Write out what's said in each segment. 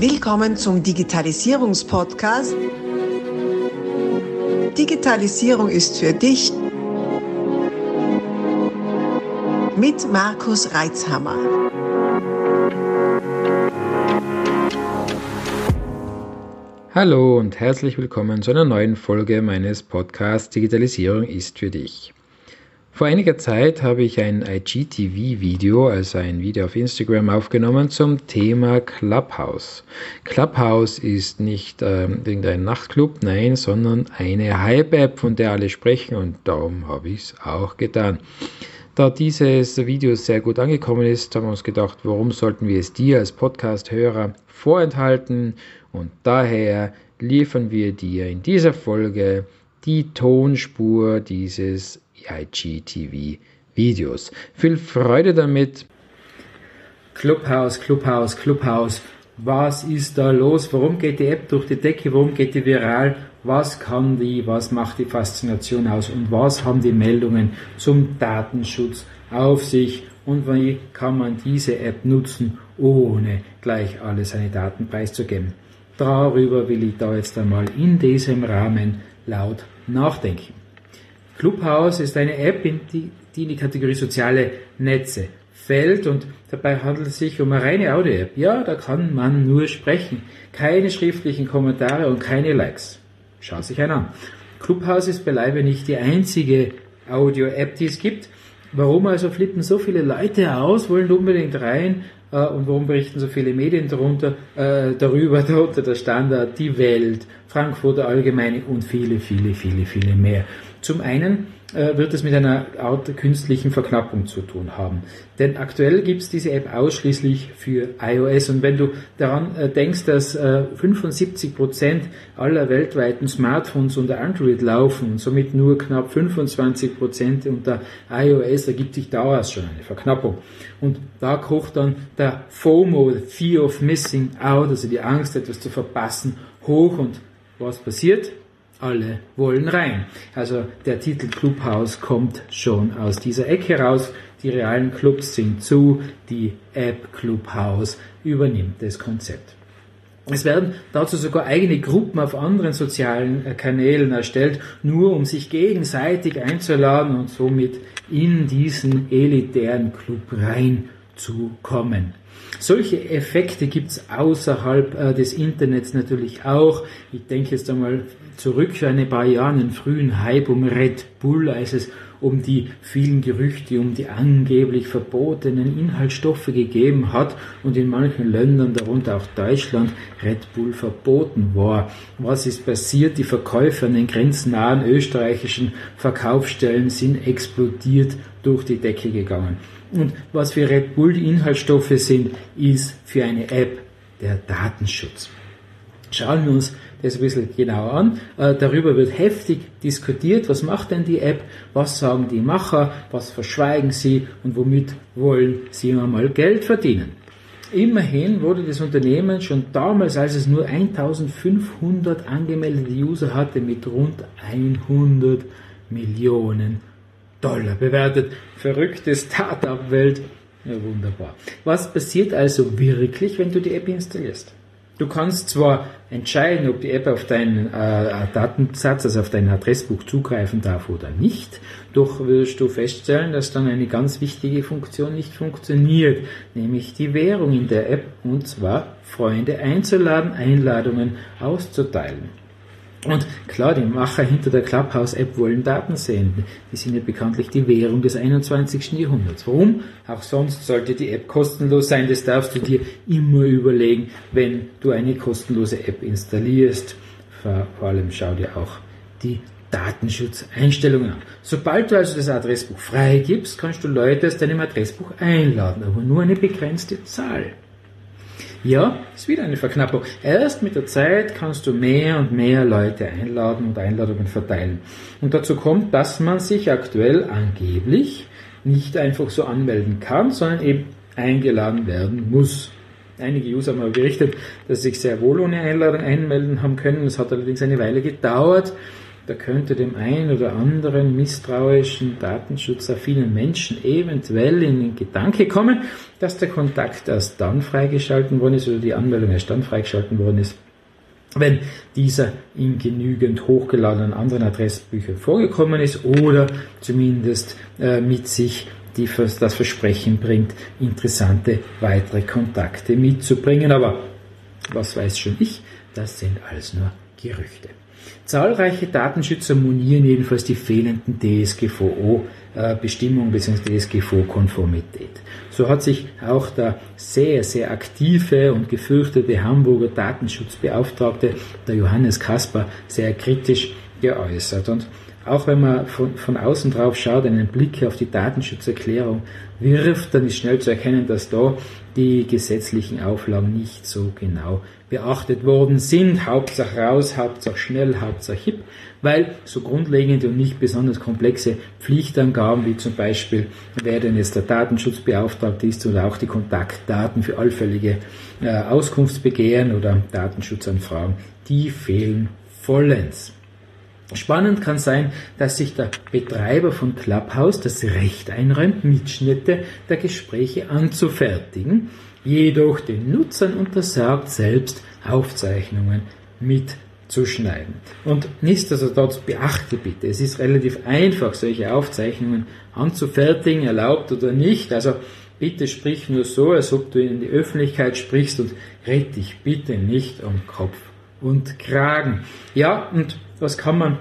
Willkommen zum Digitalisierungspodcast. Digitalisierung ist für dich mit Markus Reitzhammer. Hallo und herzlich willkommen zu einer neuen Folge meines Podcasts Digitalisierung ist für dich. Vor einiger Zeit habe ich ein IGTV-Video, also ein Video auf Instagram, aufgenommen zum Thema Clubhouse. Clubhouse ist nicht äh, irgendein Nachtclub, nein, sondern eine Hype-App, von der alle sprechen und darum habe ich es auch getan. Da dieses Video sehr gut angekommen ist, haben wir uns gedacht, warum sollten wir es dir als Podcast-Hörer vorenthalten? Und daher liefern wir dir in dieser Folge die Tonspur dieses IGTV-Videos. Viel Freude damit! Clubhouse, Clubhouse, Clubhouse. Was ist da los? Warum geht die App durch die Decke? Warum geht die viral? Was kann die? Was macht die Faszination aus? Und was haben die Meldungen zum Datenschutz auf sich? Und wie kann man diese App nutzen, ohne gleich alle seine Daten preiszugeben? Darüber will ich da jetzt einmal in diesem Rahmen laut nachdenken. Clubhouse ist eine App, die in die Kategorie soziale Netze fällt und dabei handelt es sich um eine reine Audio-App. Ja, da kann man nur sprechen. Keine schriftlichen Kommentare und keine Likes. Schaut sich einen an. Clubhouse ist beileibe nicht die einzige Audio-App, die es gibt. Warum also flippen so viele Leute aus, wollen unbedingt rein äh, und warum berichten so viele Medien darunter, äh, darüber, darunter der Standard, die Welt, Frankfurter Allgemeine und viele, viele, viele, viele mehr. Zum einen äh, wird es mit einer Art künstlichen Verknappung zu tun haben. Denn aktuell gibt es diese App ausschließlich für iOS. Und wenn du daran äh, denkst, dass äh, 75 Prozent aller weltweiten Smartphones unter Android laufen, somit nur knapp 25 Prozent unter iOS, ergibt sich daraus schon eine Verknappung. Und da kocht dann der FOMO, Fear of Missing Out, also die Angst, etwas zu verpassen, hoch. Und was passiert? Alle wollen rein. Also der Titel Clubhouse kommt schon aus dieser Ecke raus. Die realen Clubs sind zu, die App Clubhouse übernimmt das Konzept. Es werden dazu sogar eigene Gruppen auf anderen sozialen äh, Kanälen erstellt, nur um sich gegenseitig einzuladen und somit in diesen elitären Club reinzukommen. Solche Effekte gibt es außerhalb äh, des Internets natürlich auch. Ich denke jetzt einmal zurück für ein paar Jahre einen frühen Hype um Red Bull, als es um die vielen Gerüchte, um die angeblich verbotenen Inhaltsstoffe gegeben hat und in manchen Ländern, darunter auch Deutschland, Red Bull verboten war. Was ist passiert? Die Verkäufe an den grenznahen österreichischen Verkaufsstellen sind explodiert durch die Decke gegangen. Und was für Red Bull die Inhaltsstoffe sind, ist für eine App der Datenschutz. Schauen wir uns das ein bisschen genauer an. Äh, darüber wird heftig diskutiert. Was macht denn die App? Was sagen die Macher? Was verschweigen sie? Und womit wollen sie einmal Geld verdienen? Immerhin wurde das Unternehmen schon damals, als es nur 1500 angemeldete User hatte, mit rund 100 Millionen Dollar bewertet. Verrückte Startup-Welt. Ja, wunderbar. Was passiert also wirklich, wenn du die App installierst? Du kannst zwar entscheiden, ob die App auf deinen äh, Datensatz, also auf dein Adressbuch zugreifen darf oder nicht, doch wirst du feststellen, dass dann eine ganz wichtige Funktion nicht funktioniert, nämlich die Währung in der App, und zwar Freunde einzuladen, Einladungen auszuteilen. Und klar, die Macher hinter der Clubhouse-App wollen Daten sehen. Die sind ja bekanntlich die Währung des 21. Jahrhunderts. Warum? Auch sonst sollte die App kostenlos sein. Das darfst du dir immer überlegen, wenn du eine kostenlose App installierst. Vor allem schau dir auch die Datenschutzeinstellungen an. Sobald du also das Adressbuch freigibst, kannst du Leute aus deinem Adressbuch einladen, aber nur eine begrenzte Zahl. Ja, ist wieder eine Verknappung. Erst mit der Zeit kannst du mehr und mehr Leute einladen und Einladungen verteilen. Und dazu kommt, dass man sich aktuell angeblich nicht einfach so anmelden kann, sondern eben eingeladen werden muss. Einige User haben aber berichtet, dass sie sich sehr wohl ohne Einladung einmelden haben können. Es hat allerdings eine Weile gedauert, da könnte dem einen oder anderen misstrauischen, datenschutzerfinen Menschen eventuell in den Gedanke kommen, dass der Kontakt erst dann freigeschalten worden ist oder die Anmeldung erst dann freigeschalten worden ist, wenn dieser in genügend hochgeladenen anderen Adressbüchern vorgekommen ist oder zumindest äh, mit sich die das Versprechen bringt, interessante weitere Kontakte mitzubringen. Aber was weiß schon ich, das sind alles nur Gerüchte. Zahlreiche Datenschützer monieren jedenfalls die fehlenden DSGVO-Bestimmungen bzw. DSGVO-Konformität. So hat sich auch der sehr, sehr aktive und gefürchtete Hamburger Datenschutzbeauftragte, der Johannes Kasper, sehr kritisch geäußert. Und auch wenn man von, von außen drauf schaut, einen Blick auf die Datenschutzerklärung wirft, dann ist schnell zu erkennen, dass da die gesetzlichen Auflagen nicht so genau beachtet worden sind. Hauptsache raus, Hauptsache schnell, Hauptsache hip, weil so grundlegende und nicht besonders komplexe Pflichtangaben wie zum Beispiel, wer denn jetzt der Datenschutzbeauftragte ist oder auch die Kontaktdaten für allfällige äh, Auskunftsbegehren oder Datenschutzanfragen, die fehlen vollends. Spannend kann sein, dass sich der Betreiber von Clubhouse das Recht einräumt, Mitschnitte der Gespräche anzufertigen, jedoch den Nutzern untersagt, selbst Aufzeichnungen mitzuschneiden. Und nichtsdestotrotz beachte bitte, es ist relativ einfach, solche Aufzeichnungen anzufertigen, erlaubt oder nicht. Also bitte sprich nur so, als ob du in die Öffentlichkeit sprichst und red dich bitte nicht um Kopf und Kragen. Ja, und was kann man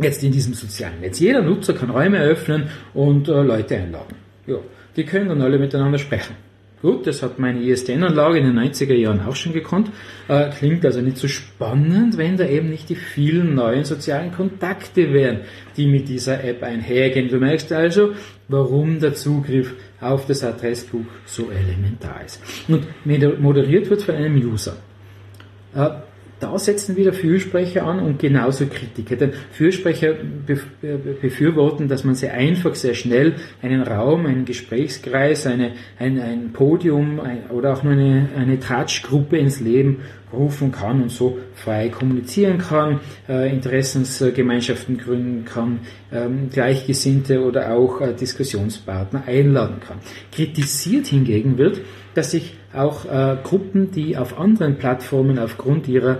jetzt in diesem sozialen Netz? Jeder Nutzer kann Räume eröffnen und äh, Leute einladen. Ja, die können dann alle miteinander sprechen. Gut, das hat meine ISDN-Anlage in den 90er Jahren auch schon gekonnt. Äh, klingt also nicht so spannend, wenn da eben nicht die vielen neuen sozialen Kontakte wären, die mit dieser App einhergehen. Du merkst also, warum der Zugriff auf das Adressbuch so elementar ist. Und moderiert wird von einem User. Äh, da setzen wieder Fürsprecher an und genauso Kritiker. Denn Fürsprecher befürworten, dass man sehr einfach, sehr schnell einen Raum, einen Gesprächskreis, eine, ein, ein Podium ein, oder auch nur eine, eine Tratschgruppe ins Leben rufen kann und so frei kommunizieren kann, äh, Interessensgemeinschaften gründen kann, ähm, Gleichgesinnte oder auch äh, Diskussionspartner einladen kann. Kritisiert hingegen wird, dass sich auch äh, Gruppen, die auf anderen Plattformen aufgrund ihrer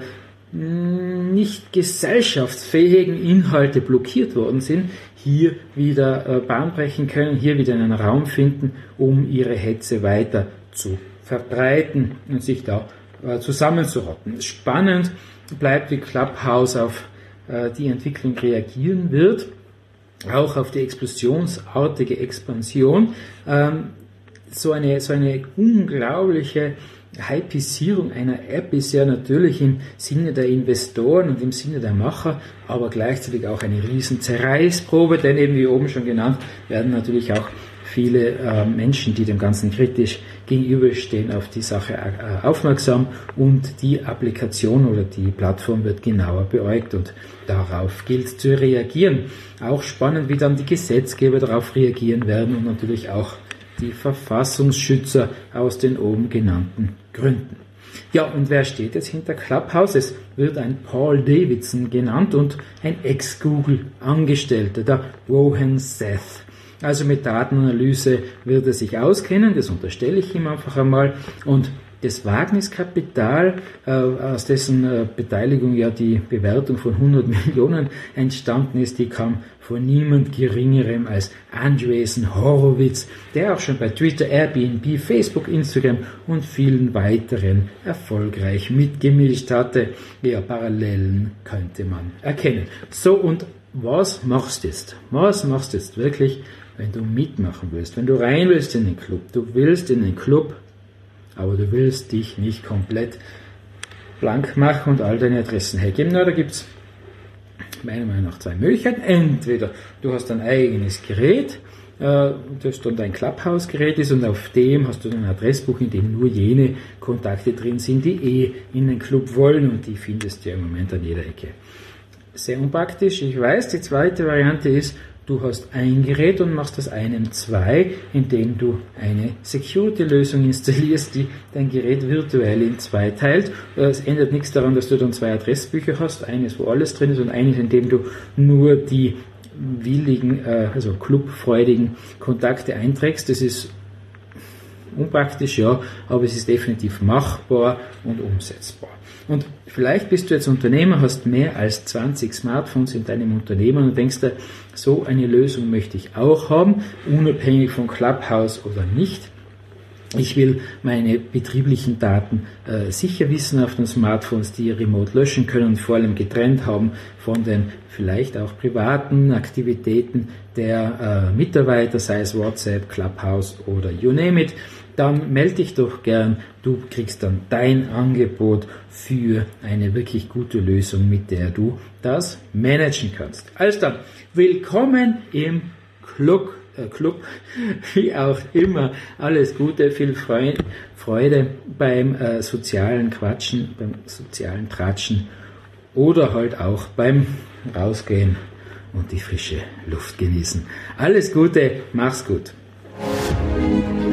mm, nicht gesellschaftsfähigen Inhalte blockiert worden sind, hier wieder äh, Bahn brechen können, hier wieder einen Raum finden, um ihre Hetze weiter zu verbreiten und sich da zusammenzurotten. Spannend bleibt, wie Clubhouse auf äh, die Entwicklung reagieren wird, auch auf die explosionsartige Expansion. Ähm, so eine, so eine unglaubliche Hypisierung einer App ist ja natürlich im Sinne der Investoren und im Sinne der Macher, aber gleichzeitig auch eine riesen Zerreißprobe, denn eben wie oben schon genannt, werden natürlich auch viele äh, Menschen, die dem Ganzen kritisch gegenüberstehen, auf die Sache äh, aufmerksam und die Applikation oder die Plattform wird genauer beäugt und darauf gilt zu reagieren. Auch spannend, wie dann die Gesetzgeber darauf reagieren werden und natürlich auch die Verfassungsschützer aus den oben genannten Gründen. Ja, und wer steht jetzt hinter Clubhouse? Es wird ein Paul Davidson genannt und ein Ex-Google-Angestellter, der Rohan Seth. Also mit Datenanalyse wird er sich auskennen, das unterstelle ich ihm einfach einmal. Und das Wagniskapital, äh, aus dessen äh, Beteiligung ja die Bewertung von 100 Millionen entstanden ist, die kam von niemand Geringerem als Andreessen Horowitz, der auch schon bei Twitter, Airbnb, Facebook, Instagram und vielen weiteren erfolgreich mitgemischt hatte. Ja, Parallelen könnte man erkennen. So, und was machst du jetzt? Was machst du jetzt wirklich, wenn du mitmachen willst? Wenn du rein willst in den Club? Du willst in den Club aber du willst dich nicht komplett blank machen und all deine Adressen hergeben. Na, da gibt es meiner Meinung nach zwei Möglichkeiten. Entweder du hast ein eigenes Gerät, äh, das dann dein Clubhouse-Gerät ist und auf dem hast du ein Adressbuch, in dem nur jene Kontakte drin sind, die eh in den Club wollen und die findest du ja im Moment an jeder Ecke. Sehr unpraktisch, ich weiß. Die zweite Variante ist, Du hast ein Gerät und machst aus einem zwei, indem du eine Security-Lösung installierst, die dein Gerät virtuell in zwei teilt. Es ändert nichts daran, dass du dann zwei Adressbücher hast. Eines, wo alles drin ist und eines, in dem du nur die willigen, äh, also clubfreudigen Kontakte einträgst. Das ist unpraktisch, ja, aber es ist definitiv machbar und umsetzbar. Und vielleicht bist du jetzt Unternehmer, hast mehr als 20 Smartphones in deinem Unternehmen und denkst dir, so eine Lösung möchte ich auch haben, unabhängig von Clubhouse oder nicht. Ich will meine betrieblichen Daten äh, sicher wissen auf den Smartphones, die remote löschen können und vor allem getrennt haben von den vielleicht auch privaten Aktivitäten der äh, Mitarbeiter, sei es WhatsApp, Clubhouse oder you name it dann melde dich doch gern. Du kriegst dann dein Angebot für eine wirklich gute Lösung, mit der du das managen kannst. Also dann, willkommen im Club, äh Club, wie auch immer. Alles Gute, viel Freude beim äh, sozialen Quatschen, beim sozialen Tratschen oder halt auch beim Rausgehen und die frische Luft genießen. Alles Gute, mach's gut.